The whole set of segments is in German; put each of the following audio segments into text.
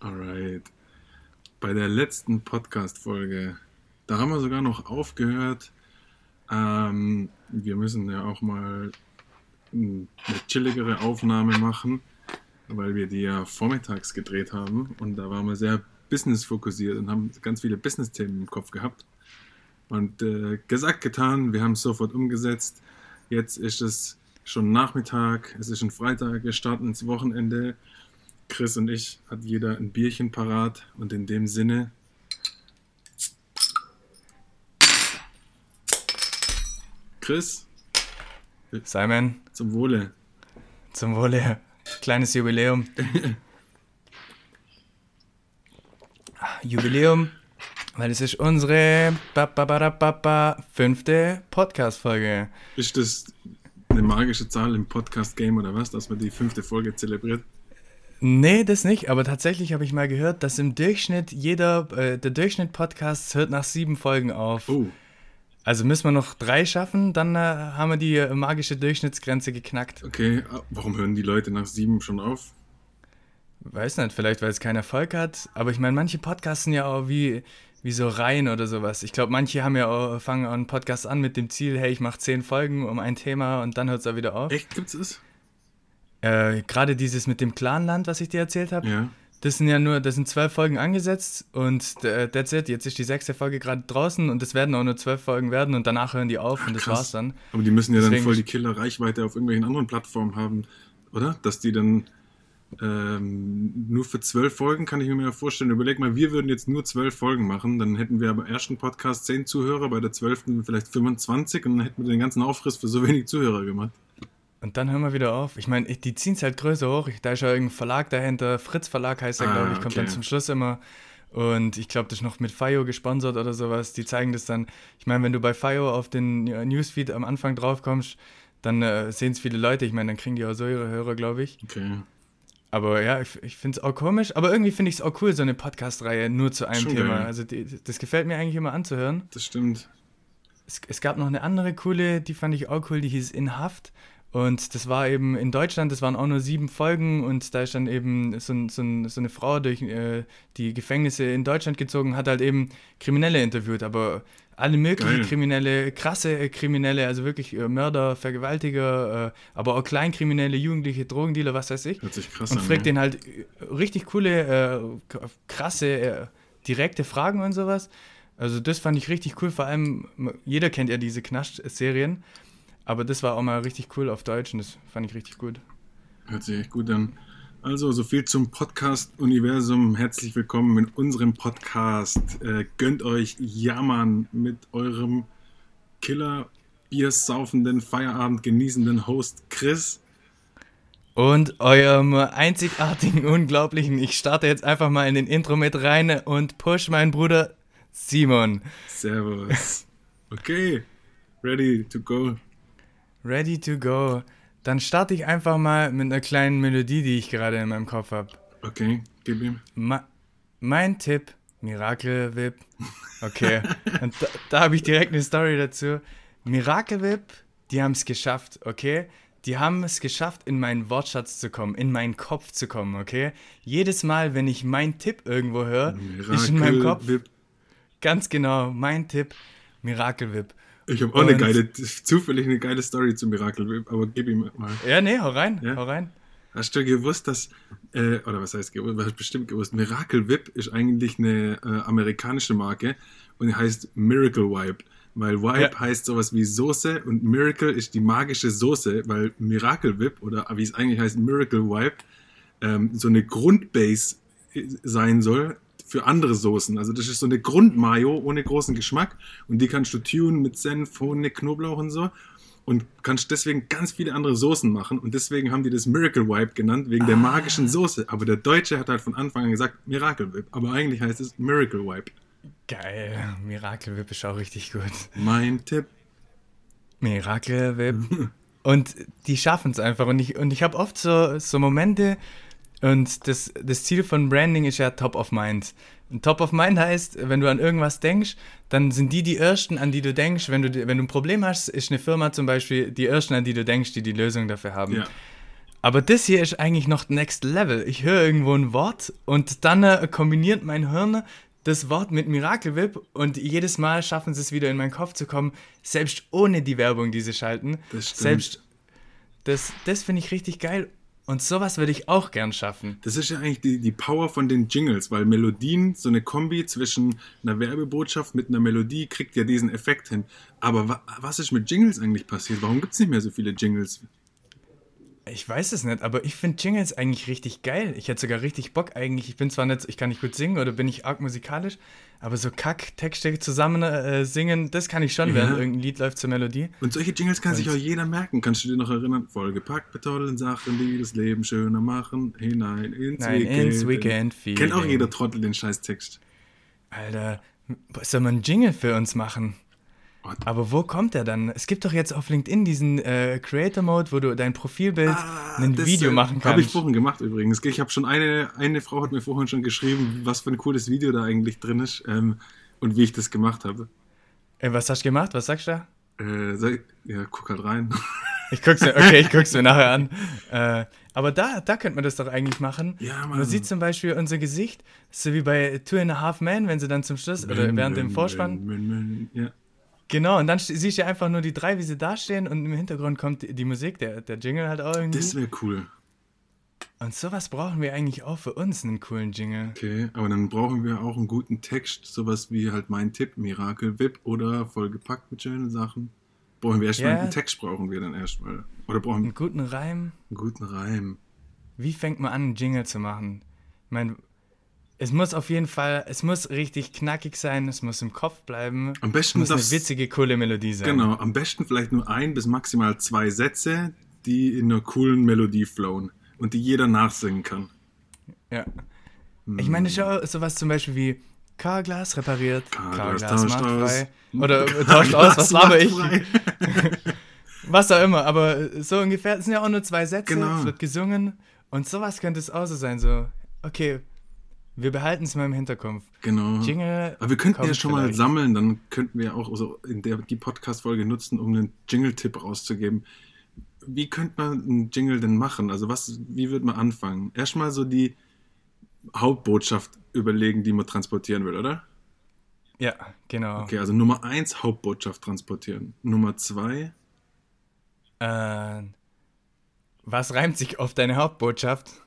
Alright. Bei der letzten Podcast-Folge, da haben wir sogar noch aufgehört. Ähm, wir müssen ja auch mal eine chilligere Aufnahme machen, weil wir die ja vormittags gedreht haben und da waren wir sehr business-fokussiert und haben ganz viele Business-Themen im Kopf gehabt. Und äh, gesagt, getan, wir haben es sofort umgesetzt. Jetzt ist es schon Nachmittag, es ist schon Freitag, wir starten ins Wochenende. Chris und ich hat jeder ein Bierchen parat und in dem Sinne. Chris. Simon. Zum Wohle. Zum Wohle. Kleines Jubiläum. Jubiläum, weil es ist unsere ba, fünfte Podcast-Folge. Ist das eine magische Zahl im Podcast-Game oder was, dass man die fünfte Folge zelebriert? Nee, das nicht, aber tatsächlich habe ich mal gehört, dass im Durchschnitt jeder, äh, der Durchschnitt Podcasts hört nach sieben Folgen auf. Oh. Also müssen wir noch drei schaffen, dann äh, haben wir die äh, magische Durchschnittsgrenze geknackt. Okay, warum hören die Leute nach sieben schon auf? Weiß nicht, vielleicht weil es keinen Erfolg hat, aber ich meine, manche Podcasts sind ja auch wie, wie so Reihen oder sowas. Ich glaube, manche haben ja auch, fangen auch einen Podcast an mit dem Ziel, hey, ich mache zehn Folgen um ein Thema und dann hört es auch wieder auf. Echt, gibt's es? Äh, Gerade dieses mit dem Clanland, was ich dir erzählt habe. Ja. Das sind ja nur, das sind zwölf Folgen angesetzt und äh, that's it. Jetzt ist die sechste Folge gerade draußen und es werden auch nur zwölf Folgen werden und danach hören die auf Ach, und das krass. war's dann. Aber die müssen ja dann Deswegen- voll die Killer-Reichweite auf irgendwelchen anderen Plattformen haben, oder? Dass die dann ähm, nur für zwölf Folgen kann ich mir ja vorstellen. Überleg mal, wir würden jetzt nur zwölf Folgen machen, dann hätten wir beim ersten Podcast zehn Zuhörer, bei der zwölften vielleicht 25 und dann hätten wir den ganzen Aufriss für so wenig Zuhörer gemacht. Und dann hören wir wieder auf. Ich meine, die ziehen es halt größer hoch. Da ist ja irgendein Verlag dahinter. Fritz Verlag heißt er, Ah, glaube ich. Kommt okay. dann zum Schluss immer. Und ich glaube, das ist noch mit FIO gesponsert oder sowas. Die zeigen das dann. Ich meine, wenn du bei FIO auf den Newsfeed am Anfang drauf kommst, dann äh, sehen es viele Leute. Ich meine, dann kriegen die auch so ihre Hörer, glaube ich. Okay. Aber ja, ich, ich finde es auch komisch. Aber irgendwie finde ich es auch cool, so eine Podcast-Reihe nur zu einem Schon Thema. geil. Also die, das gefällt mir eigentlich immer anzuhören. Das stimmt. Es, es gab noch eine andere coole, die fand ich auch cool, die hieß In Haft. Und das war eben in Deutschland, das waren auch nur sieben Folgen und da ist dann eben so, so, so eine Frau durch äh, die Gefängnisse in Deutschland gezogen, hat halt eben Kriminelle interviewt, aber alle möglichen. Kriminelle, krasse Kriminelle, also wirklich äh, Mörder, Vergewaltiger, äh, aber auch Kleinkriminelle, Jugendliche, Drogendealer, was weiß ich. Hört sich krass Und an. fragt ja. den halt äh, richtig coole, äh, krasse, äh, direkte Fragen und sowas. Also das fand ich richtig cool. Vor allem, jeder kennt ja diese Knast-Serien. Aber das war auch mal richtig cool auf Deutsch und das fand ich richtig gut. Hört sich echt gut an. Also, so viel zum Podcast-Universum. Herzlich willkommen in unserem Podcast. Äh, gönnt euch Jammern mit eurem Killer, biersaufenden, Feierabend genießenden Host Chris. Und eurem einzigartigen, unglaublichen, ich starte jetzt einfach mal in den Intro mit rein und push meinen Bruder Simon. Servus. Okay, ready to go. Ready to go. Dann starte ich einfach mal mit einer kleinen Melodie, die ich gerade in meinem Kopf habe. Okay, gib ihm. Ma mein Tipp, Miracle Whip. Okay. Und da, da habe ich direkt eine Story dazu. Miracle Whip, die haben es geschafft, okay? Die haben es geschafft, in meinen Wortschatz zu kommen, in meinen Kopf zu kommen, okay? Jedes Mal, wenn ich meinen Tipp irgendwo höre, ist in meinem Kopf Whip. ganz genau mein Tipp, Miracle Whip. Ich habe auch eine Und- geile, zufällig eine geile Story zum Miracle aber gib ihm mal. Ja, nee, hau rein, Ja? hau rein. Hast du gewusst, dass, äh, oder was heißt gewusst, hast bestimmt gewusst, Miracle Whip ist eigentlich eine äh, amerikanische Marke und heißt Miracle Wipe. Weil Wipe Ja. heißt sowas wie Soße und Miracle ist die magische Soße, weil Miracle Whip oder wie es eigentlich heißt, Miracle Wipe, ähm, so eine Grundbase äh, sein soll für andere Soßen. Also das ist so eine Grundmayo ohne großen Geschmack und die kannst du tunen mit Senf, Honig, Knoblauch und so und kannst deswegen ganz viele andere Soßen machen und deswegen haben die das Miracle Wipe genannt, wegen der magischen Soße. Aber der Deutsche hat halt von Anfang an gesagt Miracle Whip, aber eigentlich heißt es Miracle Wipe. Geil, Miracle Whip ist auch richtig gut. Mein Tipp. Miracle Whip. Und die schaffen es einfach. Und ich, und ich habe oft so, so Momente, und das, das Ziel von Branding ist ja Top of Mind. Und Top of Mind heißt, wenn du an irgendwas denkst, dann sind die die Ersten, an die du denkst. Wenn du, wenn du ein Problem hast, ist eine Firma zum Beispiel die Ersten, an die du denkst, die die Lösung dafür haben. Ja. Aber das hier ist eigentlich noch Next Level. Ich höre irgendwo ein Wort und dann äh, kombiniert mein Hirn das Wort mit Miracle Whip und jedes Mal schaffen sie es wieder in meinen Kopf zu kommen, selbst ohne die Werbung, die sie schalten. Das stimmt. Selbst das, das finde ich richtig geil. Und sowas würde ich auch gern schaffen. Das ist ja eigentlich die, die Power von den Jingles, weil Melodien, so eine Kombi zwischen einer Werbebotschaft mit einer Melodie, kriegt ja diesen Effekt hin. Aber wa was ist mit Jingles eigentlich passiert? Warum gibt es nicht mehr so viele Jingles? Ich weiß es nicht, aber ich finde Jingles eigentlich richtig geil. Ich hätte sogar richtig Bock eigentlich. Ich bin zwar nicht, ich kann nicht gut singen oder bin ich arg musikalisch, aber so Kack-Texte zusammen äh, singen, das kann ich schon, Ja. während irgendein Lied läuft zur Melodie. Und solche Jingles kann sich Und- auch jeder merken. Kannst du dir noch erinnern? Vollgepackt mit tollen Sachen, die das Leben schöner machen. Hinein ins Nein, Weekend. ins Weekend Kennt auch jeder Trottel den Scheißtext. Alter, soll man einen Jingle für uns machen? Aber wo kommt der dann? Es gibt doch jetzt auf LinkedIn diesen äh, Creator Mode, wo du dein Profilbild ein Ah, das, Video äh, machen Habe ich kannst. vorhin gemacht übrigens. Ich habe schon eine, eine Frau hat mir vorhin schon geschrieben, was für ein cooles Video da eigentlich drin ist ähm, und wie ich das gemacht habe. Äh, was hast du gemacht? Was sagst du da? Äh, sag, ja, guck halt rein. Ich guck's mir, okay, ich guck's mir nachher an. Äh, aber da, da könnte man das doch eigentlich machen. Ja. Man sieht zum Beispiel unser Gesicht, so wie bei Two and a Half Men, wenn sie dann zum Schluss oder während dem Vorspann. Ja. Genau, und dann st- siehst du einfach nur die drei, wie sie dastehen und im Hintergrund kommt die, die Musik, der, der Jingle halt auch irgendwie. Das wäre cool. und sowas brauchen wir eigentlich auch für uns, einen coolen Jingle. Okay, aber dann brauchen wir auch einen guten Text, sowas wie halt mein Tipp, Miracle Whip oder vollgepackt mit schönen Sachen. Brauchen wir erstmal Ja. einen Text, brauchen wir dann erstmal. Oder brauchen wir Einen guten Reim. einen guten Reim. Wie fängt man an, einen Jingle zu machen? Ich meine, es muss auf jeden Fall, es muss richtig knackig sein, es muss im Kopf bleiben. Am Es besten muss eine das- witzige, coole Melodie sein. Genau, am besten vielleicht nur ein bis maximal zwei Sätze, die in einer coolen Melodie flowen und die jeder nachsingen kann. Ja. Ich meine, schau, sowas zum Beispiel wie Carglas repariert, Carglas tauscht macht aus. frei. Oder äh, tauscht aus, was laber ich? Was auch immer, aber so ungefähr, es sind ja auch nur zwei Sätze, Genau. es wird gesungen und sowas könnte es auch so sein, so, okay, wir behalten es mal im Hinterkopf. Genau. Jingle. Aber wir könnten ja schon mal vielleicht. sammeln, dann könnten wir auch so in der, die Podcast-Folge nutzen, um einen Jingle-Tipp rauszugeben. Wie könnte man einen Jingle denn machen? Also was, wie würde man anfangen? Erstmal so die Hauptbotschaft überlegen, die man transportieren will, oder? Ja, genau. Okay, also Nummer eins Hauptbotschaft transportieren. Nummer zwei, Äh, was reimt sich auf deine Hauptbotschaft?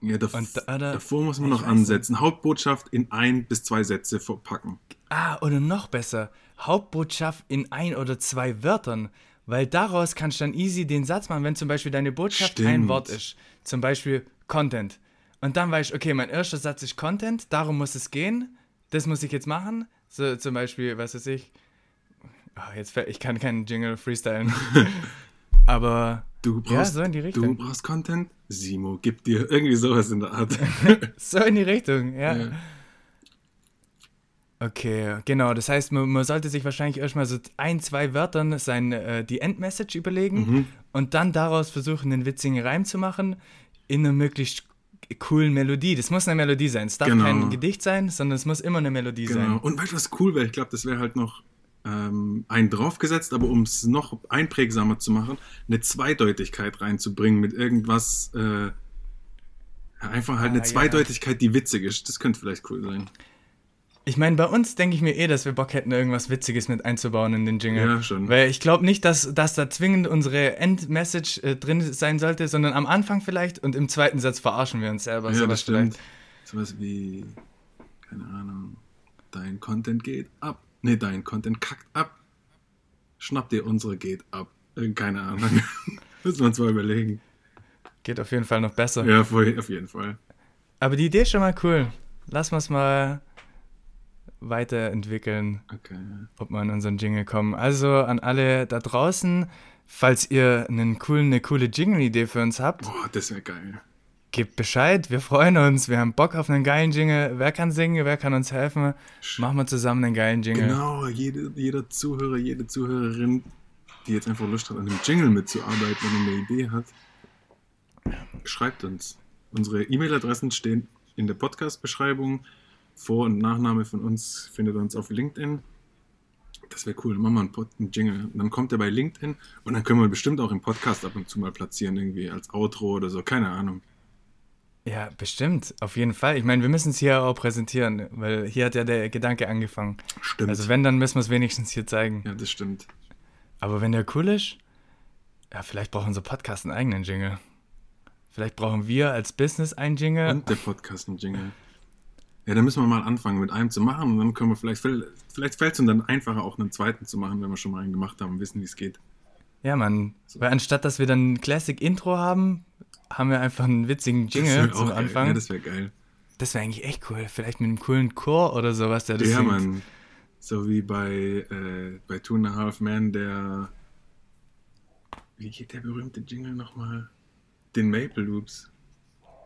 Ja, Und da- da- davor muss man ich noch weiß ansetzen. Hauptbotschaft in ein bis zwei Sätze verpacken. Ah, oder noch besser, Hauptbotschaft in ein oder zwei Wörtern. Weil daraus kannst du dann easy den Satz machen, wenn zum Beispiel deine Botschaft ein Stimmt. Wort ist. Zum Beispiel Content. Und dann weißt du, okay, mein erster Satz ist Content, darum muss es gehen. Das muss ich jetzt machen. So zum Beispiel, was weiß ich. Ah, jetzt ich kann keinen Jingle freestylen. Aber Du ja, brauchst, so in die du Richtung. brauchst Content, Simo gibt dir irgendwie sowas in der Art. So in die Richtung, ja. Ja. Okay, genau. Das heißt, man, man sollte sich wahrscheinlich erstmal so ein, zwei Wörtern sein, äh, die Endmessage überlegen Mhm. und dann daraus versuchen, einen witzigen Reim zu machen in einer möglichst coolen Melodie. Das muss eine Melodie sein. Es darf Genau. kein Gedicht sein, sondern es muss immer eine Melodie Genau. sein. Und weißt du, was cool wäre? Ich glaube, das wäre halt noch ähm, ein draufgesetzt, aber um es noch einprägsamer zu machen, eine Zweideutigkeit reinzubringen mit irgendwas. Äh, einfach halt Ah, eine ja. Zweideutigkeit, die witzig ist. Das könnte vielleicht cool sein. Ich meine, bei uns denke ich mir eh, dass wir Bock hätten, irgendwas Witziges mit einzubauen in den Jingle. Ja, schon. Weil ich glaube nicht, dass, dass da zwingend unsere Endmessage äh, drin sein sollte, sondern am Anfang vielleicht und im zweiten Satz verarschen wir uns selber. ja, das stimmt. vielleicht. Sowas wie, keine Ahnung, dein Content geht ab. Nee, dein Content kackt ab. Schnapp dir unsere geht ab. Äh, keine Ahnung. Müssen wir uns mal überlegen. Geht auf jeden Fall noch besser. Ja, auf jeden Fall. Aber die Idee ist schon mal cool. Lass uns mal weiterentwickeln, Okay. ob wir an unseren Jingle kommen. Also an alle da draußen, falls ihr einen coolen, eine coole Jingle-Idee für uns habt, Boah, das wäre geil. Gebt Bescheid. Wir freuen uns. Wir haben Bock auf einen geilen Jingle. Wer kann singen? Wer kann uns helfen? Machen wir zusammen einen geilen Jingle. Genau, jede, jeder Zuhörer, jede Zuhörerin, die jetzt einfach Lust hat, an einem Jingle mitzuarbeiten und eine Idee hat, schreibt uns. Unsere E-Mail-Adressen stehen in der Podcast-Beschreibung. Vor- und Nachname von uns findet ihr uns auf LinkedIn. Das wäre cool. Machen wir einen, Pod, einen Jingle. Und dann kommt er bei LinkedIn und dann können wir bestimmt auch im Podcast ab und zu mal platzieren, irgendwie als Outro oder so. Keine Ahnung. Ja, bestimmt. Auf jeden Fall. Ich meine, wir müssen es hier auch präsentieren, weil hier hat ja der Gedanke angefangen. Stimmt. Also wenn, dann müssen wir es wenigstens hier zeigen. ja, das stimmt. Aber wenn der cool ist, ja, vielleicht braucht unser Podcast einen eigenen Jingle. Vielleicht brauchen wir als Business einen Jingle. Und der Podcast ein Jingle. Ja, dann müssen wir mal anfangen mit einem zu machen und dann können wir vielleicht, vielleicht fällt es uns dann einfacher, auch einen zweiten zu machen, wenn wir schon mal einen gemacht haben und wissen, wie es geht. Ja, Mann. Weil anstatt, dass wir dann ein Classic-Intro haben, haben wir einfach einen witzigen Jingle zum. Anfang. Ja, das das wäre geil. wäre eigentlich echt cool. Vielleicht mit einem coolen Chor oder sowas, der das Ja, singt. Mann. So wie bei, äh, bei Two and a Half Men, der. Wie geht der berühmte Jingle nochmal? Den Maple Loops.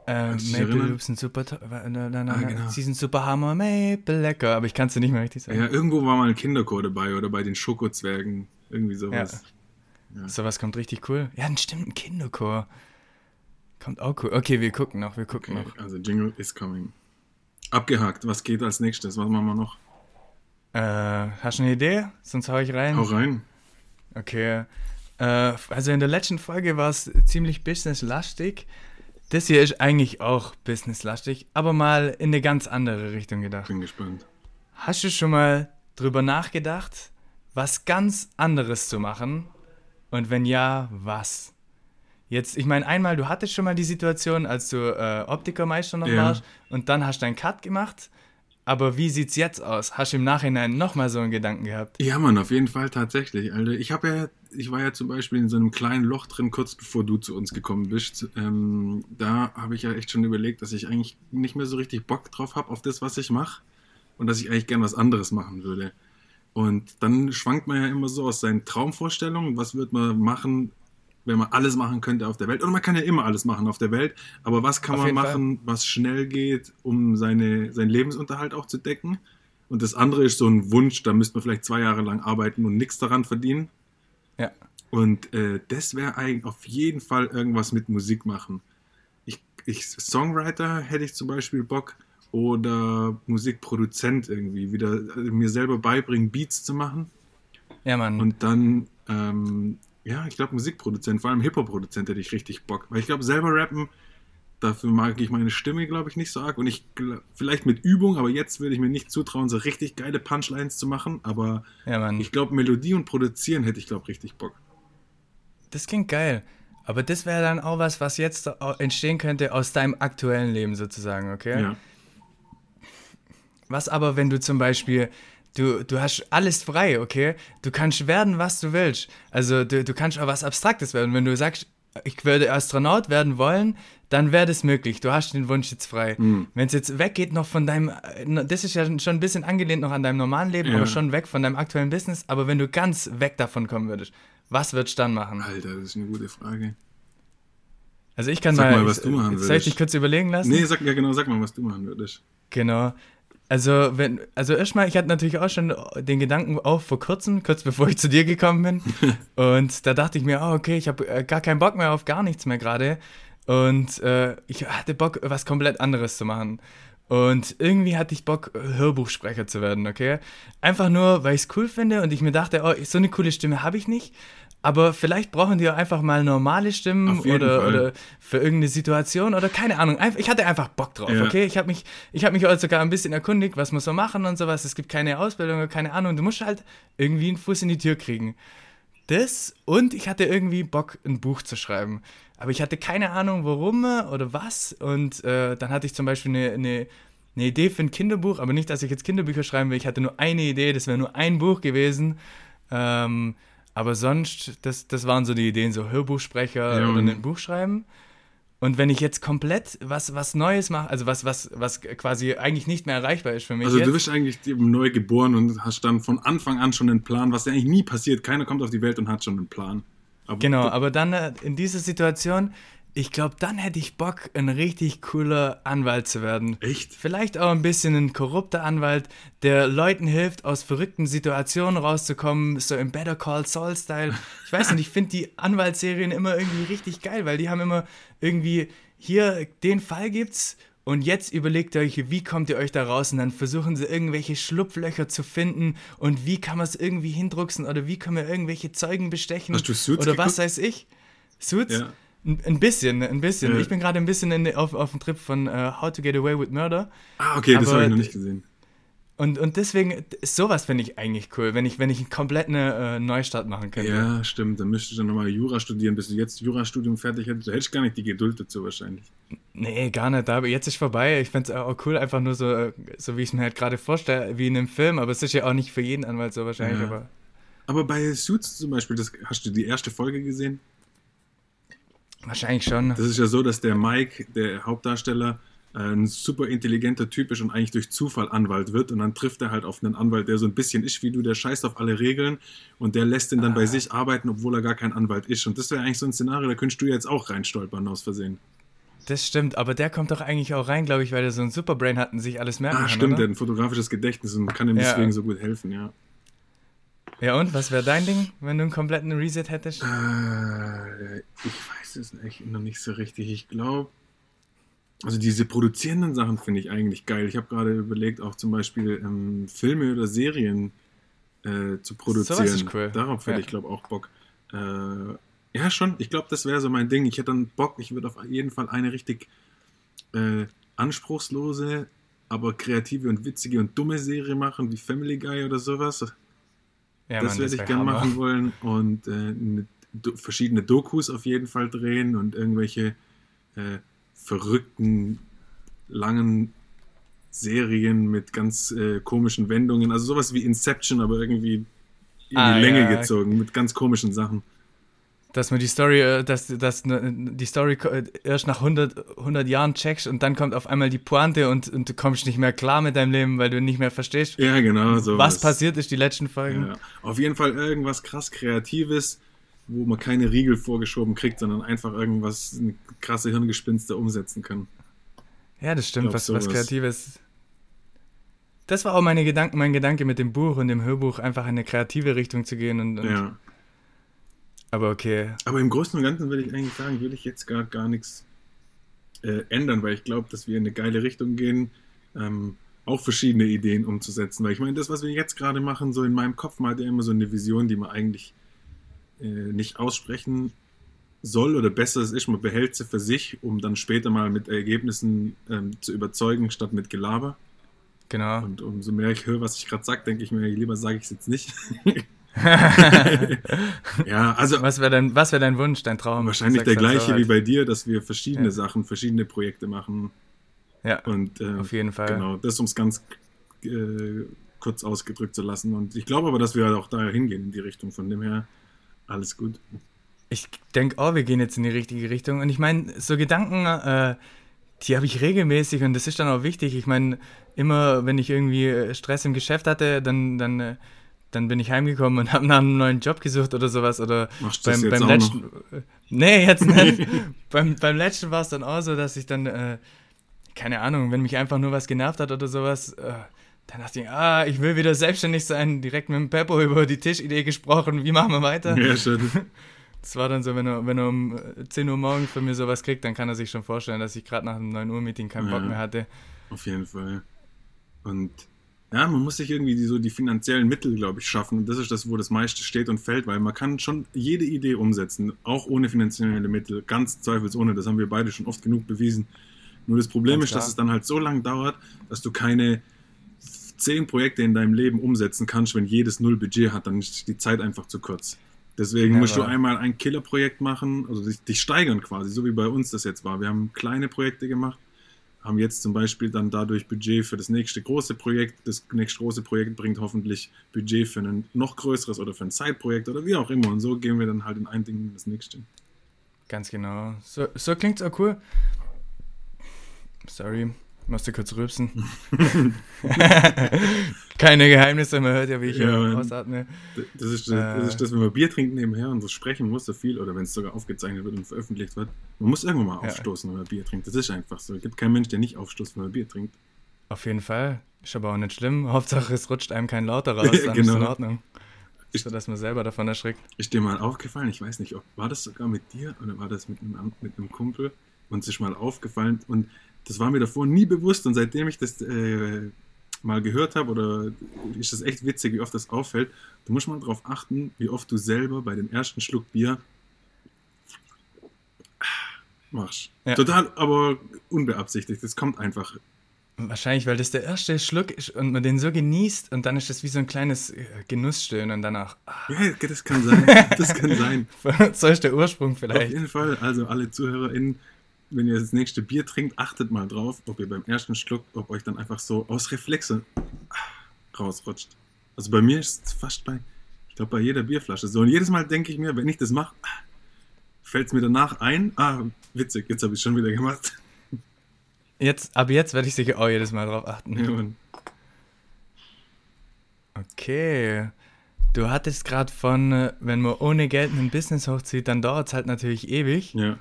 Äh, dich Maple? Loops sind super, na, na, na, Ah, na, genau. sie sind super Hammer, Maple lecker, aber ich kann es dir nicht mehr richtig sagen. Ja, irgendwo war mal ein Kinderchor dabei oder bei den Schokozwergen. Irgendwie sowas. Sowas kommt richtig cool. Ja, stimmt, ein Kinderchor. Kommt auch cool. Okay, wir gucken noch, wir gucken Okay, noch. also Jingle is coming. Abgehakt. Was geht als nächstes? Was machen wir noch? Äh, hast du eine Idee? Sonst hau ich rein. Hau rein. Okay. Äh, also in der letzten Folge war es ziemlich businesslastig. Das hier ist eigentlich auch businesslastig, aber mal in eine ganz andere Richtung gedacht. Bin gespannt. Hast du schon mal drüber nachgedacht, was ganz anderes zu machen? Und wenn ja, was? Jetzt, ich meine, einmal, du hattest schon mal die Situation, als du äh, Optikermeister noch Ja. warst und dann hast du einen Cut gemacht. Aber wie sieht's jetzt aus? Hast du im Nachhinein nochmal so einen Gedanken gehabt? Ja, Mann, auf jeden Fall tatsächlich. Alter, ich habe ja, ich war ja zum Beispiel in so einem kleinen Loch drin, kurz bevor du zu uns gekommen bist. Ähm, da habe ich ja echt schon überlegt, dass ich eigentlich nicht mehr so richtig Bock drauf habe auf das, was ich mache. Und dass ich eigentlich gern was anderes machen würde. Und dann schwankt man ja immer so aus seinen Traumvorstellungen, was wird man machen, wenn man alles machen könnte auf der Welt. Und man kann ja immer alles machen auf der Welt, aber was kann Auf man machen, was schnell geht, um seine, seinen Lebensunterhalt auch zu decken? Und das andere ist so ein Wunsch, da müsste man vielleicht zwei Jahre lang arbeiten und nichts daran verdienen. Ja. Und äh, das wäre eigentlich auf jeden Fall irgendwas mit Musik machen. Ich, ich, Songwriter hätte ich zum Beispiel Bock oder Musikproduzent irgendwie, wieder äh, mir selber beibringen, Beats zu machen. Ja, Mann. Und dann, ähm, ja, ich glaube Musikproduzent, vor allem Hip-Hop-Produzent hätte ich richtig Bock. Weil ich glaube, selber rappen, dafür mag ich meine Stimme, glaube ich, nicht so arg. Und ich, vielleicht mit Übung, aber jetzt würde ich mir nicht zutrauen, so richtig geile Punchlines zu machen. Aber ja, ich glaube, Melodie und Produzieren hätte ich, glaube richtig Bock. Das klingt geil. Aber das wäre dann auch was, was jetzt entstehen könnte aus deinem aktuellen Leben sozusagen, okay? Ja. Was aber, wenn du zum Beispiel, du, du hast alles frei, okay? Du kannst werden, was du willst. Also du, du kannst auch was Abstraktes werden. Wenn du sagst, ich würde Astronaut werden wollen, dann wäre das möglich. Du hast den Wunsch jetzt frei. Mhm. Wenn es jetzt weggeht noch von deinem, äh, das ist ja schon ein bisschen angelehnt noch an deinem normalen Leben, Ja. aber schon weg von deinem aktuellen Business. Aber wenn du ganz weg davon kommen würdest, was würdest du dann machen? Alter, das ist eine gute Frage. Also ich kann Sag mal, mal, was ich- du machen soll ich würdest. dich kurz überlegen lassen? Nee, sag, ja genau, sag mal, was du machen würdest. Genau. Also, wenn, also erstmal, ich hatte natürlich auch schon den Gedanken auch vor kurzem, kurz bevor ich zu dir gekommen bin. und da dachte ich mir, oh, okay, ich habe äh, gar keinen Bock mehr auf gar nichts mehr gerade. Und äh, ich hatte Bock, was komplett anderes zu machen. Und irgendwie hatte ich Bock, Hörbuchsprecher zu werden, okay? Einfach nur, weil ich es cool finde und ich mir dachte, oh, so eine coole Stimme habe ich nicht. Aber vielleicht brauchen die auch einfach mal normale Stimmen oder, oder für irgendeine Situation oder keine Ahnung. Ich hatte einfach Bock drauf, Ja. okay? Ich habe mich, ich habe mich auch sogar ein bisschen erkundigt, was wir so machen und sowas. Es gibt keine Ausbildung oder keine Ahnung. Du musst halt irgendwie einen Fuß in die Tür kriegen. Das und ich hatte irgendwie Bock, ein Buch zu schreiben. Aber ich hatte keine Ahnung, warum oder was. Und äh, dann hatte ich zum Beispiel eine, eine, eine Idee für ein Kinderbuch, aber nicht, dass ich jetzt Kinderbücher schreiben will. Ich hatte nur eine Idee, das wäre nur ein Buch gewesen. Ähm, aber sonst, das, das waren so die Ideen, so Hörbuchsprecher Ja, oder und- ein Buch schreiben. Und wenn ich jetzt komplett was, was Neues mache, also was, was, was quasi eigentlich nicht mehr erreichbar ist für mich Also jetzt. du bist eigentlich neu geboren und hast dann von Anfang an schon einen Plan, was ja eigentlich nie passiert. Keiner kommt auf die Welt und hat schon einen Plan. Aber Genau, aber dann äh, in dieser Situation, ich glaube, dann hätte ich Bock, ein richtig cooler Anwalt zu werden. Echt? Vielleicht auch ein bisschen ein korrupter Anwalt, der Leuten hilft, aus verrückten Situationen rauszukommen, so im Better Call Saul-Style. Ich weiß nicht, ich finde die Anwaltsserien immer irgendwie richtig geil, weil die haben immer irgendwie, hier, den Fall gibt's Und jetzt überlegt ihr euch, wie kommt ihr euch da raus? Und dann versuchen sie irgendwelche Schlupflöcher zu finden und wie kann man es irgendwie hindrucksen oder wie kann man irgendwelche Zeugen bestechen Hast du Suits oder geguckt? was weiß ich. Suits? Ja. Ein, bisschen, ein bisschen. Ja. Ich bin gerade ein bisschen in, auf, auf dem Trip von äh, How to Get Away with Murder. Ah, okay, das habe ich noch nicht gesehen. Und, und deswegen, sowas finde ich eigentlich cool, wenn ich, wenn ich einen kompletten äh, Neustart machen könnte. Ja, stimmt. Dann müsste ich dann nochmal Jura studieren, bis du jetzt Jurastudium fertig hättest. Da hätte ich gar nicht die Geduld dazu wahrscheinlich. Nee, gar nicht. Aber jetzt ist vorbei. Ich finde es auch cool, einfach nur so, äh, so wie ich es mir halt gerade vorstelle, wie in einem Film. Aber es ist ja auch nicht für jeden Anwalt so wahrscheinlich. Ja. Aber Aber bei Suits zum Beispiel, das, hast du die erste Folge gesehen? Wahrscheinlich schon. Das ist ja so, dass der Mike, der Hauptdarsteller, äh, ein super intelligenter Typ ist und eigentlich durch Zufall Anwalt wird. Und dann trifft er halt auf einen Anwalt, der so ein bisschen ist wie du, der scheißt auf alle Regeln und der lässt ihn dann bei sich arbeiten, obwohl er gar kein Anwalt ist. Und das wäre eigentlich so ein Szenario, da könntest du jetzt auch reinstolpern aus Versehen. Das stimmt. Aber der kommt doch eigentlich auch rein, glaube ich, weil er so ein Superbrain hat und sich alles merken Ah, kann. stimmt, der Oder? hat ein fotografisches Gedächtnis und kann ihm Ja. deswegen so gut helfen, ja. Ja, und was wäre dein Ding, wenn du einen kompletten Reset hättest? Äh, ich weiß es echt noch nicht so richtig. Ich glaube, also diese produzierenden Sachen finde ich eigentlich geil. Ich habe gerade überlegt, auch zum Beispiel ähm, Filme oder Serien äh, zu produzieren. Sowas ist cool. Darauf hätte Ja. ich, glaube auch Bock. Äh, ja, schon. Ich glaube, das wäre so mein Ding. Ich hätte dann Bock, ich würde auf jeden Fall eine richtig äh, anspruchslose, aber kreative und witzige und dumme Serie machen, wie Family Guy oder sowas. Ja, das würde ich gerne Hammer. machen wollen und äh, eine, do, verschiedene Dokus auf jeden Fall drehen und irgendwelche äh, verrückten, langen Serien mit ganz äh, komischen Wendungen. Also sowas wie Inception, aber irgendwie in die Ah, Länge ja. gezogen mit ganz komischen Sachen. Dass man die Story, äh, dass, dass die Story erst nach 100, 100 Jahren checkst und dann kommt auf einmal die Pointe und, und du kommst nicht mehr klar mit deinem Leben, weil du nicht mehr verstehst, Ja, genau. So was passiert ist die letzten Folgen. Ja. Auf jeden Fall irgendwas krass Kreatives, wo man keine Riegel vorgeschoben kriegt, sondern einfach irgendwas, eine krasse Hirngespinste umsetzen kann. Ja, das stimmt, Glaub, was, was. Kreatives. Das war auch meine Gedanken, mein Gedanke mit dem Buch und dem Hörbuch, einfach in eine kreative Richtung zu gehen. Und, und Ja. Aber okay. Aber im Großen und Ganzen würde ich eigentlich sagen, würde ich jetzt gar, gar nichts äh, ändern, weil ich glaube, dass wir in eine geile Richtung gehen, ähm, auch verschiedene Ideen umzusetzen. Weil ich meine, das, was wir jetzt gerade machen, so in meinem Kopf, man hat ja immer so eine Vision, die man eigentlich äh, nicht aussprechen soll oder besser es ist, man behält sie für sich, um dann später mal mit Ergebnissen ähm, zu überzeugen, statt mit Gelaber. Genau. Und umso mehr ich höre, was ich gerade sage, denke ich mir, lieber sage ich es jetzt nicht. ja, also Was wäre dein, was wär dein Wunsch, dein Traum? Wahrscheinlich der halt gleiche halt. wie bei dir, dass wir verschiedene Ja. Sachen, verschiedene Projekte machen. Ja, Und äh, auf jeden Fall. genau, das um es ganz äh, kurz ausgedrückt zu lassen. Und ich glaube aber, dass wir auch da hingehen in die Richtung. Von dem her, alles gut. Ich denke auch, wir gehen jetzt in die richtige Richtung. Und ich meine, so Gedanken, äh, die habe ich regelmäßig und das ist dann auch wichtig. Ich meine, immer wenn ich irgendwie äh, Stress im Geschäft hatte, dann, dann, äh, dann bin ich heimgekommen und habe nach einem neuen Job gesucht oder sowas. Oder Machst beim, beim letzten. äh, Nee, jetzt nicht. beim, beim letzten war es dann auch so, dass ich dann, äh, keine Ahnung, wenn mich einfach nur was genervt hat oder sowas, äh, dann dachte ich, ah, ich will wieder selbstständig sein. Direkt mit dem Peppo über die Tischidee gesprochen. Wie machen wir weiter? Ja, schön. Das war dann so, wenn er, wenn er um äh, 10 Uhr morgens von mir sowas kriegt, dann kann er sich schon vorstellen, dass ich gerade nach einem 9 Uhr Meeting keinen Bock Ja. mehr hatte. Auf jeden Fall. Und ja, man muss sich irgendwie die, so die finanziellen Mittel, glaube ich, schaffen. Und das ist das, wo das meiste steht und fällt, weil man kann schon jede Idee umsetzen, auch ohne finanzielle Mittel, ganz zweifelsohne. Das haben wir beide schon oft genug bewiesen. Nur das Problem Ganz ist, dass klar. es dann halt so lange dauert, dass du keine zehn Projekte in deinem Leben umsetzen kannst, wenn jedes null Budget hat, dann ist die Zeit einfach zu kurz. Deswegen Ja, musst du einmal ein Killerprojekt machen, also dich, dich steigern quasi, so wie bei uns das jetzt war. Wir haben kleine Projekte gemacht, haben jetzt zum Beispiel dann dadurch Budget für das nächste große Projekt. Das nächste große Projekt bringt hoffentlich Budget für ein noch größeres oder für ein Zeitprojekt oder wie auch immer. Und so gehen wir dann halt in ein Ding in das nächste. Ganz genau. So, so klingt's auch cool. Sorry, musste kurz rülpsen. Keine Geheimnisse, man hört ja, wie ich Ja, ausatme. Das ist, das ist das, wenn man Bier trinkt nebenher und so sprechen muss, so viel, oder wenn es sogar aufgezeichnet wird und veröffentlicht wird. Man muss irgendwann mal Ja. aufstoßen, wenn man Bier trinkt. Das ist einfach so. Es gibt keinen Mensch, der nicht aufstoßt, wenn er Bier trinkt. Auf jeden Fall. Ist aber auch nicht schlimm. Hauptsache, es rutscht einem kein Lauter raus, dann ist Genau. in Ordnung. Ich- So, dass man selber davon erschrickt. Ist dir mal aufgefallen, ich weiß nicht, ob war das sogar mit dir oder war das mit einem, mit einem Kumpel? Uns ist mal aufgefallen und Das war mir davor nie bewusst und seitdem ich das äh, mal gehört habe oder ist das echt witzig, wie oft das auffällt. Du musst mal darauf achten, wie oft du selber bei dem ersten Schluck Bier machst. Ja. Total, aber unbeabsichtigt. Das kommt einfach. Wahrscheinlich, weil das der erste Schluck ist und man den so genießt und dann ist das wie so ein kleines äh, Genussstöhnen und danach. Ah. Ja, das kann sein. Das kann sein. so ist der Ursprung vielleicht. Auf jeden Fall. Also alle ZuhörerInnen, wenn ihr das nächste Bier trinkt, achtet mal drauf, ob ihr beim ersten Schluck, ob euch dann einfach so aus Reflexe rausrutscht. Also bei mir ist es fast bei, ich glaube, bei jeder Bierflasche so. Und jedes Mal denke ich mir, wenn ich das mache, fällt es mir danach ein, ah, witzig, jetzt habe ich es schon wieder gemacht. Jetzt, aber jetzt werde ich sicher auch jedes Mal drauf achten. Ja, okay. Du hattest gerade von, äh, wenn man ohne Geld ein Business hochzieht, dann dauert es halt natürlich ewig. Ja.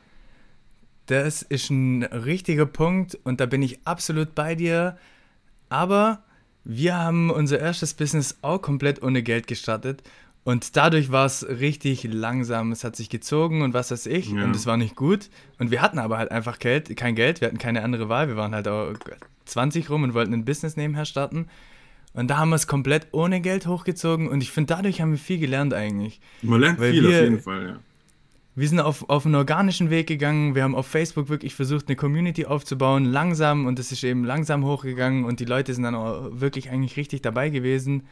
Das ist ein richtiger Punkt und da bin ich absolut bei dir. Aber wir haben unser erstes Business auch komplett ohne Geld gestartet und dadurch war es richtig langsam. Es hat sich gezogen und was weiß ich. Ja. Und es war nicht gut. Und wir hatten aber halt einfach Geld, kein Geld. Wir hatten keine andere Wahl. Wir waren halt auch 20 rum und wollten ein Business nebenher starten. Und da haben wir es komplett ohne Geld hochgezogen. Und ich finde, dadurch haben wir viel gelernt eigentlich. Man lernt Weil viel wir, auf jeden Fall, ja. Wir sind auf, auf einen organischen Weg gegangen. Wir haben auf Facebook wirklich versucht, eine Community aufzubauen, langsam. Und es ist eben langsam hochgegangen. Und die Leute sind dann auch wirklich eigentlich richtig dabei gewesen.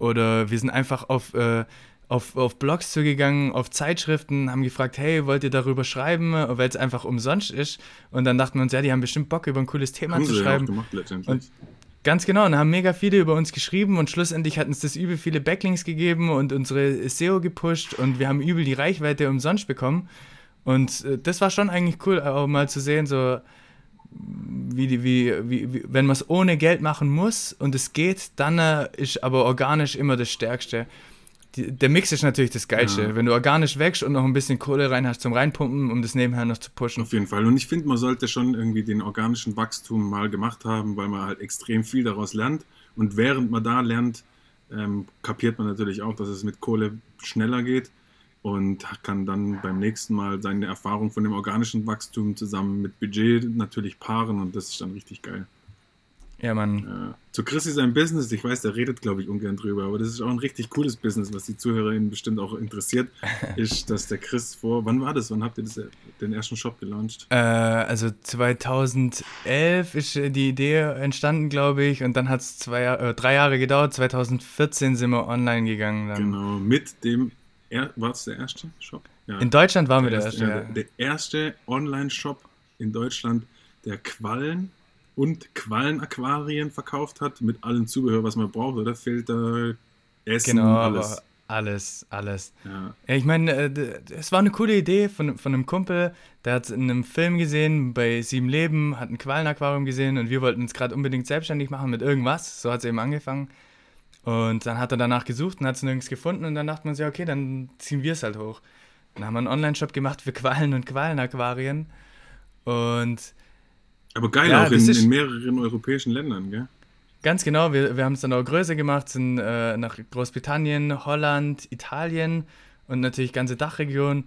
Oder wir sind einfach auf, äh, auf, auf Blogs zugegangen, auf Zeitschriften, haben gefragt, hey, wollt ihr darüber schreiben, weil es einfach umsonst ist? Und dann dachten wir uns, ja, die haben bestimmt Bock, über ein cooles Thema haben zu schreiben. Ja gemacht, letztendlich. Und Ganz genau, und haben mega viele über uns geschrieben und schlussendlich hat uns das übel viele Backlinks gegeben und unsere SEO gepusht und wir haben übel die Reichweite umsonst bekommen. Und äh, das war schon eigentlich cool, auch mal zu sehen, so wie, die, wie, wie, wie wenn man es ohne Geld machen muss und es geht, dann äh, ist aber organisch immer das Stärkste. Die, der Mix ist natürlich das Geilste. Ja. Wenn du organisch wächst und noch ein bisschen Kohle rein hast zum Reinpumpen, um das nebenher noch zu pushen. Auf jeden Fall. Und ich finde, man sollte schon irgendwie den organischen Wachstum mal gemacht haben, weil man halt extrem viel daraus lernt. Und während man da lernt, ähm, kapiert man natürlich auch, dass es mit Kohle schneller geht und kann dann beim nächsten Mal seine Erfahrung von dem organischen Wachstum zusammen mit Budget natürlich paaren und das ist dann richtig geil. Ja, Mann. Ja. Zu Chris ist ein Business, ich weiß, der redet, glaube ich, ungern drüber, aber das ist auch ein richtig cooles Business, was die ZuhörerInnen bestimmt auch interessiert, ist, dass der Chris vor, wann war das? Wann habt ihr das, den ersten Shop gelauncht? Äh, also 2011 ist die Idee entstanden, glaube ich, und dann hat es äh, drei Jahre gedauert, 2014 sind wir online gegangen. Dann. Genau, mit dem war es der erste Shop? Ja. In Deutschland waren wir der erste. Ja, der erste Online-Shop in Deutschland, der Quallen und Quallenaquarien verkauft hat, mit allem Zubehör, was man braucht. Oder da Essen, genau, alles. alles, alles. Ja. ich meine, äh, es war eine coole Idee von, von einem Kumpel, der hat es in einem Film gesehen, bei Sieben Leben, hat ein Quallenaquarium gesehen und wir wollten uns gerade unbedingt selbstständig machen mit irgendwas. So hat es eben angefangen. Und dann hat er danach gesucht und hat es nirgends gefunden und dann dachte man sich, okay, dann ziehen wir es halt hoch. Dann haben wir einen Online-Shop gemacht für Quallen und Quallenaquarien. Und. Aber geil ja, auch in, in, mehreren europäischen Ländern, gell? Ganz genau, wir, wir haben es dann auch größer gemacht, sind äh, nach Großbritannien, Holland, Italien und natürlich ganze Dachregion.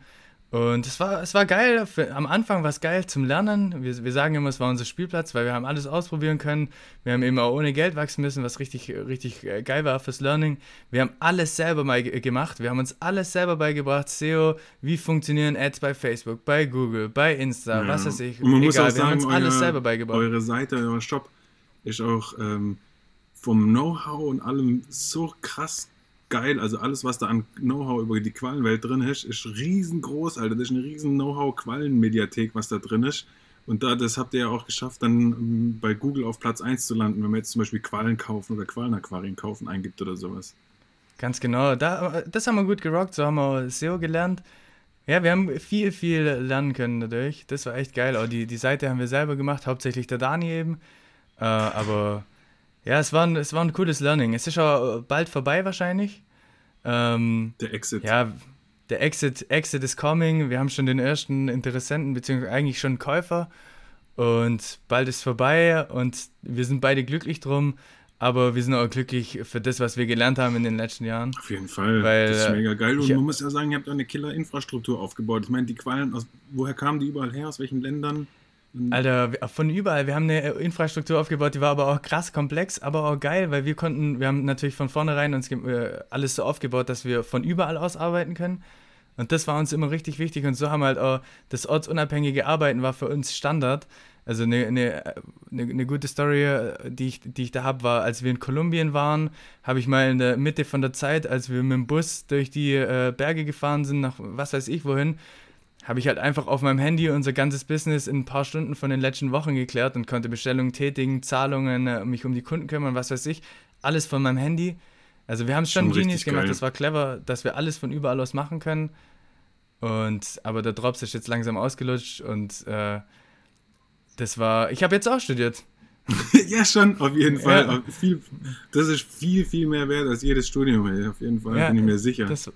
Und es war, es war geil, am Anfang war es geil zum Lernen. Wir, wir sagen immer, es war unser Spielplatz, weil wir haben alles ausprobieren können. Wir haben eben auch ohne Geld wachsen müssen, was richtig, richtig äh, geil war fürs Learning. Wir haben alles selber mal gemacht. Wir haben uns alles selber beigebracht. SEO, wie funktionieren Ads bei Facebook, bei Google, bei Insta, ja. was weiß ich. Und man Egal, muss auch sagen, wir haben uns euer, alles selber beigebracht. Eure Seite, euer Shop ist auch ähm, vom Know-how und allem so krass geil. Also alles, was da an Know-how über die Quallenwelt drin ist, ist riesengroß, Alter. Das ist eine riesen Know-how-Quallenmediathek, was da drin ist. Und da, das habt ihr ja auch geschafft, dann ähm, bei Google auf Platz 1 zu landen, wenn man jetzt zum Beispiel Quallen kaufen oder Quallenaquarien kaufen eingibt oder sowas. Ganz genau. Da, das haben wir gut gerockt, so haben wir SEO gelernt. Ja, wir haben viel, viel lernen können dadurch. Das war echt geil. Auch die, die Seite haben wir selber gemacht, hauptsächlich der Dani eben. Äh, aber ja, es war, ein, es war ein cooles Learning. Es ist auch bald vorbei wahrscheinlich. Ähm, der Exit. Ja, der Exit, Exit is coming. Wir haben schon den ersten Interessenten, beziehungsweise eigentlich schon Käufer. Und bald ist vorbei und wir sind beide glücklich drum. Aber wir sind auch glücklich für das, was wir gelernt haben in den letzten Jahren. Auf jeden Fall. Weil, das ist mega geil. Und man muss ja sagen, ihr habt eine Killer-Infrastruktur aufgebaut. Ich meine, die Qualen, aus, woher kamen die überall her? Aus welchen Ländern? Alter, von überall. Wir haben eine Infrastruktur aufgebaut, die war aber auch krass komplex, aber auch geil, weil wir konnten, wir haben natürlich von vornherein uns äh, alles so aufgebaut, dass wir von überall aus arbeiten können. Und das war uns immer richtig wichtig. Und so haben wir halt auch das ortsunabhängige Arbeiten war für uns Standard. Also eine, eine, eine, gute Story, die ich, die ich da habe, war, als wir in Kolumbien waren, habe ich mal in der Mitte von der Zeit, als wir mit dem Bus durch die äh, Berge gefahren sind, nach was weiß ich wohin, habe ich halt einfach auf meinem Handy unser ganzes Business in ein paar Stunden von den letzten Wochen geklärt und konnte Bestellungen tätigen, Zahlungen, äh, mich um die Kunden kümmern, was weiß ich. Alles von meinem Handy. Also wir haben es schon, schon Genius gemacht, geil. das war clever, dass wir alles von überall aus machen können. Und aber der Drops ist jetzt langsam ausgelutscht und äh, das war. Ich habe jetzt auch studiert. ja, schon, auf jeden Fall. Ja. Viel, das ist viel, viel mehr wert als jedes Studium, auf jeden Fall, ja, bin ich mir sicher. Das,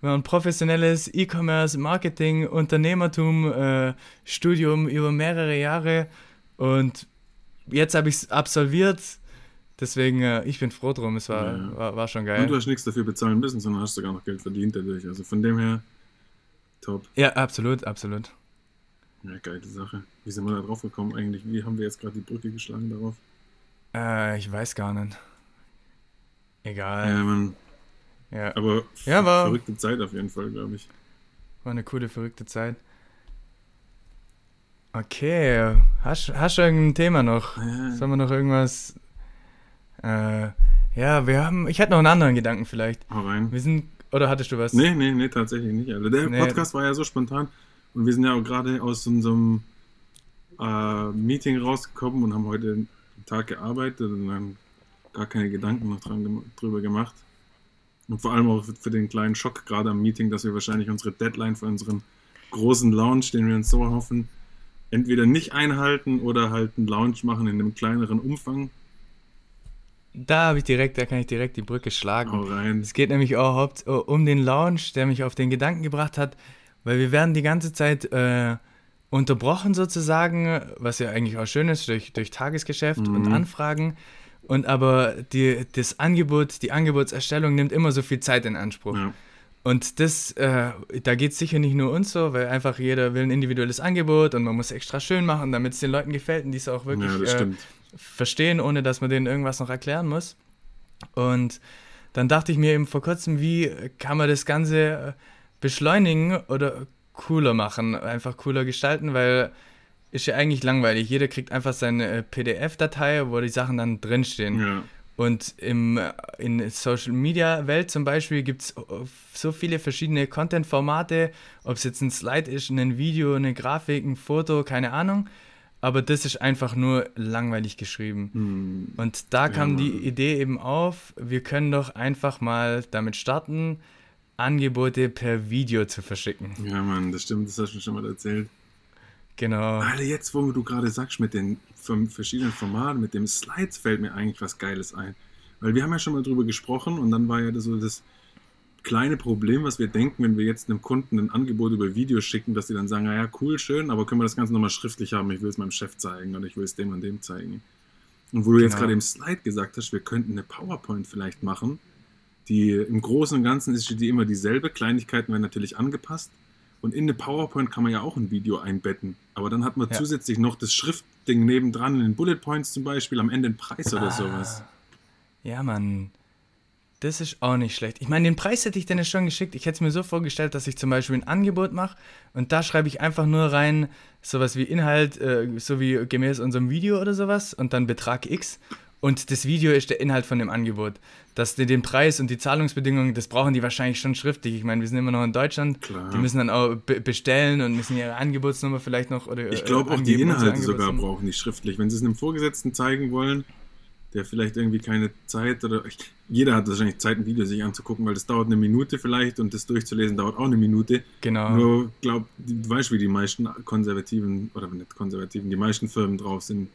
war ein professionelles E-Commerce, Marketing, Unternehmertum, äh, Studium über mehrere Jahre und jetzt habe ich es absolviert. Deswegen, äh, ich bin froh drum, es war, ja. war, war, schon geil. Und du hast nichts dafür bezahlen müssen, sondern hast sogar noch Geld verdient dadurch. Also von dem her, top. Ja, absolut, absolut. Ja, geile Sache. Wie sind wir da drauf gekommen eigentlich? Wie haben wir jetzt gerade die Brücke geschlagen darauf? Äh, ich weiß gar nicht. Egal. Ja, man. Ja. Aber ja, war, verrückte Zeit auf jeden Fall, glaube ich. War eine coole, verrückte Zeit. Okay, hast, hast du irgendein Thema noch? Ja. Sollen wir noch irgendwas? Äh, ja, wir haben. Ich hätte noch einen anderen Gedanken vielleicht. Hau rein. Wir sind. Oder hattest du was? Nee, nee, nee, tatsächlich nicht. Also der nee. Podcast war ja so spontan. Und wir sind ja auch gerade aus unserem äh, Meeting rausgekommen und haben heute einen Tag gearbeitet und haben gar keine Gedanken noch dran, drüber gemacht. Und vor allem auch für den kleinen Schock gerade am Meeting, dass wir wahrscheinlich unsere Deadline für unseren großen Launch, den wir uns so hoffen, entweder nicht einhalten oder halt einen Launch machen in einem kleineren Umfang. Da habe ich direkt, da kann ich direkt die Brücke schlagen. Hau rein. Es geht nämlich auch um den Launch, der mich auf den Gedanken gebracht hat, weil wir werden die ganze Zeit äh, unterbrochen sozusagen, was ja eigentlich auch schön ist, durch, durch Tagesgeschäft mhm. und Anfragen. Und aber die, das Angebot, die Angebotserstellung nimmt immer so viel Zeit in Anspruch. Ja. Und das, äh, da geht es sicher nicht nur uns so, weil einfach jeder will ein individuelles Angebot und man muss extra schön machen, damit es den Leuten gefällt und die es auch wirklich ja, äh, verstehen, ohne dass man denen irgendwas noch erklären muss. Und dann dachte ich mir eben vor kurzem, wie kann man das Ganze beschleunigen oder cooler machen, einfach cooler gestalten, weil ist ja eigentlich langweilig. Jeder kriegt einfach seine äh, PDF-Datei, wo die Sachen dann drinstehen. Ja. Und im, äh, in Social Media Welt zum Beispiel gibt es so viele verschiedene Content-Formate, ob es jetzt ein Slide ist, ein Video, eine Grafik, ein Foto, keine Ahnung. Aber das ist einfach nur langweilig geschrieben. Hm. Und da kam ja, die Idee eben auf, wir können doch einfach mal damit starten, Angebote per Video zu verschicken. Ja, Mann, das stimmt, das hast du schon mal erzählt. Genau. Alter, jetzt, wo du gerade sagst, mit den verschiedenen Formaten, mit dem Slides, fällt mir eigentlich was Geiles ein. Weil wir haben ja schon mal drüber gesprochen und dann war ja so das kleine Problem, was wir denken, wenn wir jetzt einem Kunden ein Angebot über Video schicken, dass die dann sagen, naja, cool, schön, aber können wir das Ganze nochmal schriftlich haben? Ich will es meinem Chef zeigen oder ich will es dem und dem zeigen. Und wo du genau. jetzt gerade im Slide gesagt hast, wir könnten eine PowerPoint vielleicht machen, die im Großen und Ganzen ist die immer dieselbe. Kleinigkeiten werden natürlich angepasst. Und in eine PowerPoint kann man ja auch ein Video einbetten. Aber dann hat man ja. zusätzlich noch das Schriftding nebendran, in den Bullet Points zum Beispiel, am Ende einen Preis oder ah. sowas. Ja, Mann. Das ist auch nicht schlecht. Ich meine, den Preis hätte ich dir schon geschickt. Ich hätte es mir so vorgestellt, dass ich zum Beispiel ein Angebot mache und da schreibe ich einfach nur rein, sowas wie Inhalt, äh, so wie gemäß unserem Video oder sowas und dann Betrag X. Und das Video ist der Inhalt von dem Angebot. Dass die den Preis und die Zahlungsbedingungen, das brauchen die wahrscheinlich schon schriftlich. Ich meine, wir sind immer noch in Deutschland. Klar. Die müssen dann auch bestellen und müssen ihre Angebotsnummer vielleicht noch oder Ich glaube äh, auch die Inhalte sogar brauchen die schriftlich. Wenn sie es einem Vorgesetzten zeigen wollen, der vielleicht irgendwie keine Zeit oder ich, jeder hat wahrscheinlich Zeit, ein Video sich anzugucken, weil das dauert eine Minute vielleicht und das durchzulesen dauert auch eine Minute. Genau. Nur glaub, du weißt, wie die meisten konservativen oder nicht konservativen, die meisten Firmen drauf sind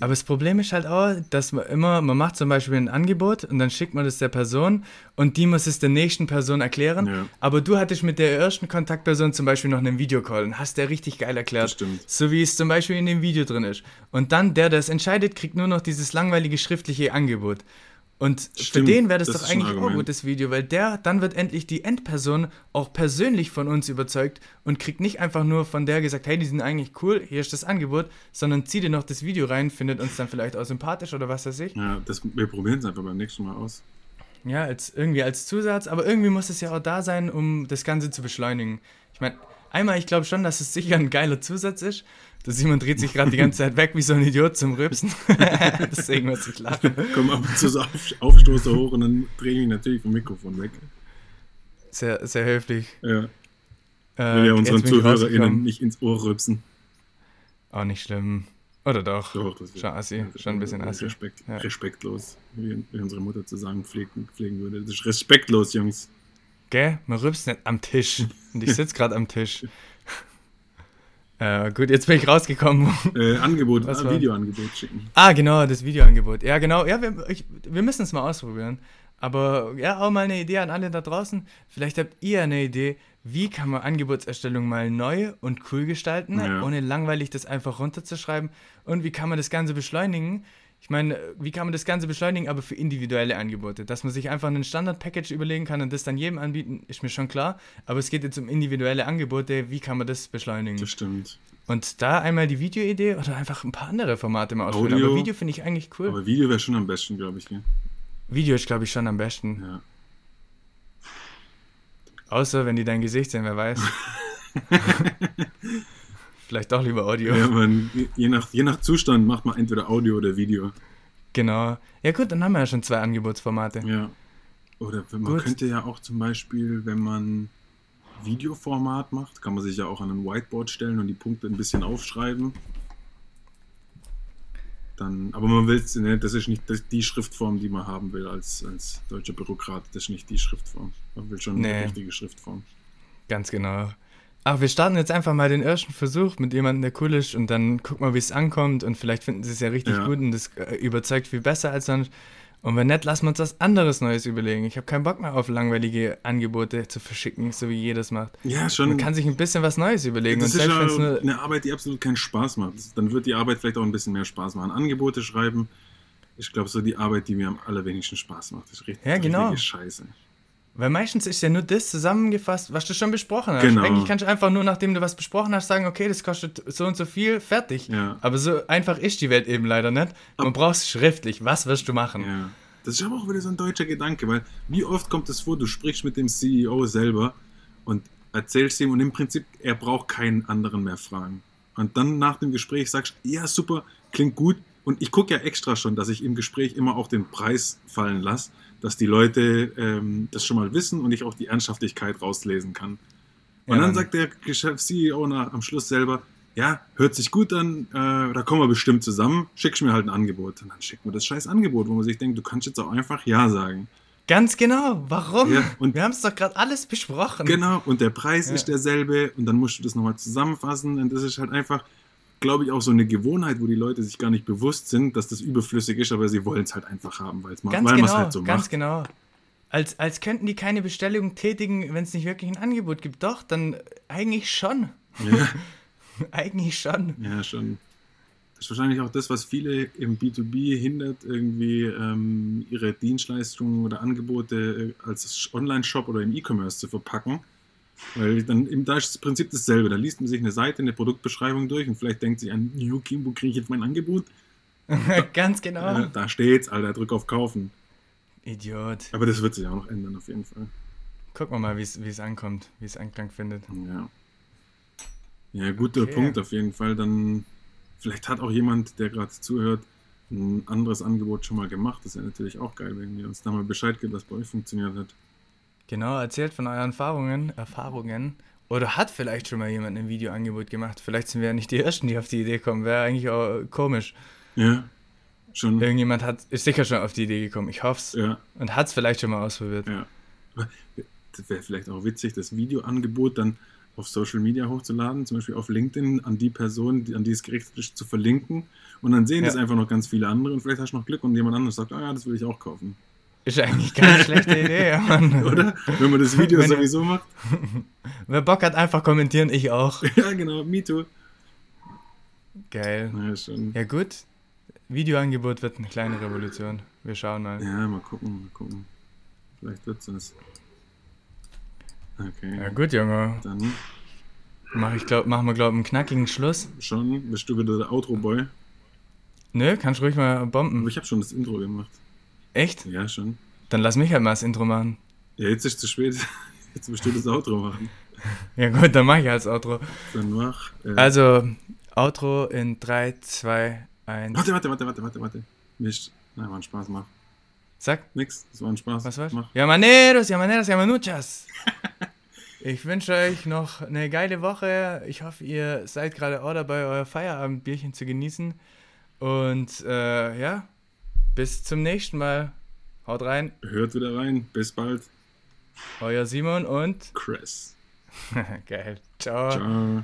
aber das Problem ist halt auch, dass man immer, man macht zum Beispiel ein Angebot und dann schickt man das der Person und die muss es der nächsten Person erklären. Ja. Aber du hattest mit der ersten Kontaktperson zum Beispiel noch einen Videocall und hast der richtig geil erklärt. Stimmt. So wie es zum Beispiel in dem Video drin ist. Und dann der, der es entscheidet, kriegt nur noch dieses langweilige schriftliche Angebot. Und Stimmt, für den wäre das, das doch ein eigentlich auch Argument. gut, das Video, weil der, dann wird endlich die Endperson auch persönlich von uns überzeugt und kriegt nicht einfach nur von der gesagt, hey, die sind eigentlich cool, hier ist das Angebot, sondern zieht ihr noch das Video rein, findet uns dann vielleicht auch sympathisch oder was weiß ich. Ja, das, wir probieren es einfach beim nächsten Mal aus. Ja, als, irgendwie als Zusatz, aber irgendwie muss es ja auch da sein, um das Ganze zu beschleunigen. Ich meine, einmal, ich glaube schon, dass es sicher ein geiler Zusatz ist. Der Simon dreht sich gerade die ganze Zeit weg wie so ein Idiot zum Rübsen. Deswegen muss ich lachen. Komm ab und zu so auf, Aufstoßer hoch und dann drehe ich mich natürlich vom Mikrofon weg. Sehr, sehr höflich. Ja, Äh, will ja unseren ZuhörerInnen nicht ins Ohr rübsen. Auch nicht schlimm. Oder doch? Doch, das ist Schon assi, schon ein bisschen assi. Respekt, Ja. Respektlos, wie, wie unsere Mutter zu sagen pflegen, pflegen würde. Das ist respektlos, Jungs. Gell? Man rübst nicht am Tisch. Und ich sitze gerade am Tisch. Äh, gut, jetzt bin ich rausgekommen. Äh, Angebot, Was ah? Videoangebot schicken. ah, genau, das Videoangebot. Ja, genau. Ja, wir, ich, wir müssen es mal ausprobieren. Aber ja, auch mal eine Idee an alle da draußen. Vielleicht habt ihr eine Idee, wie kann man Angebotserstellung mal neu und cool gestalten, Ja. ohne langweilig das einfach runterzuschreiben. Und wie kann man das Ganze beschleunigen? Ich meine, wie kann man das Ganze beschleunigen, aber für individuelle Angebote? Dass man sich einfach ein Standard-Package überlegen kann und das dann jedem anbieten, ist mir schon klar. Aber es geht jetzt um individuelle Angebote. Wie kann man das beschleunigen? Das stimmt. Und da einmal die Videoidee oder einfach ein paar andere Formate mal ausprobieren. Audio. Aber Video finde ich eigentlich cool. Aber Video wäre schon am besten, glaube ich. Gell? Video ist, glaube ich, schon am besten. Ja. Außer wenn die dein Gesicht sehen, wer weiß. Vielleicht doch lieber Audio. Ja, man, je, nach, je nach Zustand macht man entweder Audio oder Video. Genau. Ja gut, dann haben wir ja schon zwei Angebotsformate. Ja. Oder man Gut. könnte ja auch zum Beispiel, wenn man Videoformat macht, kann man sich ja auch an ein Whiteboard stellen und die Punkte ein bisschen aufschreiben. Dann, aber man will ne, das ist nicht die Schriftform, die man haben will als, als deutscher Bürokrat. Das ist nicht die Schriftform. Man will schon Nee. eine richtige Schriftform. Ganz genau. Ach, wir starten jetzt einfach mal den ersten Versuch mit jemandem, der cool ist und dann gucken wir, wie es ankommt und vielleicht finden sie es ja richtig Ja. gut und das äh, überzeugt viel besser als sonst. Und wenn nicht, lassen wir uns was anderes Neues überlegen. Ich habe keinen Bock mehr auf langweilige Angebote zu verschicken, so wie jedes macht. Ja, schon. Man kann sich ein bisschen was Neues überlegen. das und ist selbst ja eine Arbeit, die absolut keinen Spaß macht. Dann wird die Arbeit vielleicht auch ein bisschen mehr Spaß machen. Angebote schreiben, ich glaube, so die Arbeit, die mir am allerwenigsten Spaß macht. Das ist richtig, Ja, genau. Scheiße. Weil meistens ist ja nur das zusammengefasst, was du schon besprochen hast. Genau. Eigentlich kannst du einfach nur, nachdem du was besprochen hast, sagen, okay, das kostet so und so viel, fertig. Ja. Aber so einfach ist die Welt eben leider nicht. Man braucht es schriftlich. Was wirst du machen? Ja. Das ist aber auch wieder so ein deutscher Gedanke, weil wie oft kommt es vor, du sprichst mit dem CEO selber und erzählst ihm und im Prinzip, er braucht keinen anderen mehr fragen. Und dann nach dem Gespräch sagst ja super, klingt gut. Und ich gucke ja extra schon, dass ich im Gespräch immer auch den Preis fallen lasse, dass die Leute ähm, das schon mal wissen und ich auch die Ernsthaftigkeit rauslesen kann. Und Ja, dann sagt der Geschäfts-CEO am Schluss selber, ja, hört sich gut an, äh, da kommen wir bestimmt zusammen, schickst mir halt ein Angebot. Und dann schickt mir das scheiß Angebot, wo man sich denkt, du kannst jetzt auch einfach Ja sagen. Ganz genau. Warum? Ja, und- Wir haben es doch gerade alles besprochen. Genau, und der Preis Ja. ist derselbe und dann musst du das nochmal zusammenfassen und das ist halt einfach, glaube ich, auch so eine Gewohnheit, wo die Leute sich gar nicht bewusst sind, dass das überflüssig ist, aber sie wollen es halt einfach haben, Ganz weil man genau. es halt so ganz macht. genau. Als, als könnten die keine Bestellung tätigen, wenn es nicht wirklich ein Angebot gibt. Doch, dann eigentlich schon. Ja, eigentlich schon. ja, schon. Das ist wahrscheinlich auch das, was viele im B2B hindert, irgendwie ähm, ihre Dienstleistungen oder Angebote äh, als Online-Shop oder im E-Commerce zu verpacken. Weil dann im, da ist das Prinzip dasselbe. Da liest man sich eine Seite, eine Produktbeschreibung durch und vielleicht denkt sich an, okay, wo kriege ich jetzt mein Angebot? ganz genau. Äh, da steht's, Alter, drück auf Kaufen. Idiot. Aber das wird sich auch noch ändern, auf jeden Fall. Gucken wir mal, wie es ankommt, wie es Anklang findet. Ja. Ja, guter Okay. Punkt auf jeden Fall. Dann, vielleicht hat auch jemand, der gerade zuhört, ein anderes Angebot schon mal gemacht. Das wäre natürlich auch geil, wenn ihr uns da mal Bescheid gibt, was bei euch funktioniert hat. Genau, erzählt von euren Erfahrungen, Erfahrungen. Oder hat vielleicht schon mal jemand ein Videoangebot gemacht? Vielleicht sind wir ja nicht die Ersten, die auf die Idee kommen. Wäre eigentlich auch komisch. Ja, schon. Irgendjemand hat, ist sicher schon auf die Idee gekommen. Ich hoffe es. Ja, Und hat es vielleicht schon mal ausprobiert. ja. Das wäre vielleicht auch witzig, das Videoangebot dann auf Social Media hochzuladen, zum Beispiel auf LinkedIn, an die Person, die, an die es gerichtet ist, zu verlinken. Und dann sehen Ja. das einfach noch ganz viele andere und vielleicht hast du noch Glück und jemand anderes sagt, ah ja, das will ich auch kaufen. Ist eigentlich keine schlechte Idee, Mann. Oder? Wenn man das Video Wenn- sowieso macht. Wer Bock hat, einfach kommentieren, ich auch. Ja, genau, me too. Geil. Ja, schon. Ja, gut. Videoangebot wird eine kleine Revolution. Wir schauen mal. Ja, mal gucken, mal gucken. Vielleicht wird's das. Okay. Ja gut, Junge. Dann Mach ich glaub, machen wir, glaube ich, einen knackigen Schluss. schon, bist du wieder der Outro-Boy. Nö, kannst ruhig mal Aber bomben. ich habe schon das Intro gemacht. Echt? Ja, schon. Dann lass mich halt mal das Intro machen. Ja, jetzt ist zu spät. Jetzt musst du das Outro machen. Ja gut, dann mach ich als Outro. Dann mach. Äh, Also, Outro in 3, 2, 1. warte, warte, warte, warte, warte, warte. Mist. Nein, war ein Spaß, mach. Sag, Nix, das war ein Spaß. was war's? Mach. Llamaneros, Llamaneras, Llamanuchas. Ich wünsche euch noch eine geile Woche. Ich hoffe, ihr seid gerade auch dabei, euer Feierabendbierchen zu genießen. Und äh, ja, bis zum nächsten Mal. Haut rein, Hört wieder rein. Bis bald. euer Simon und Chris. geil. Ciao. Ciao.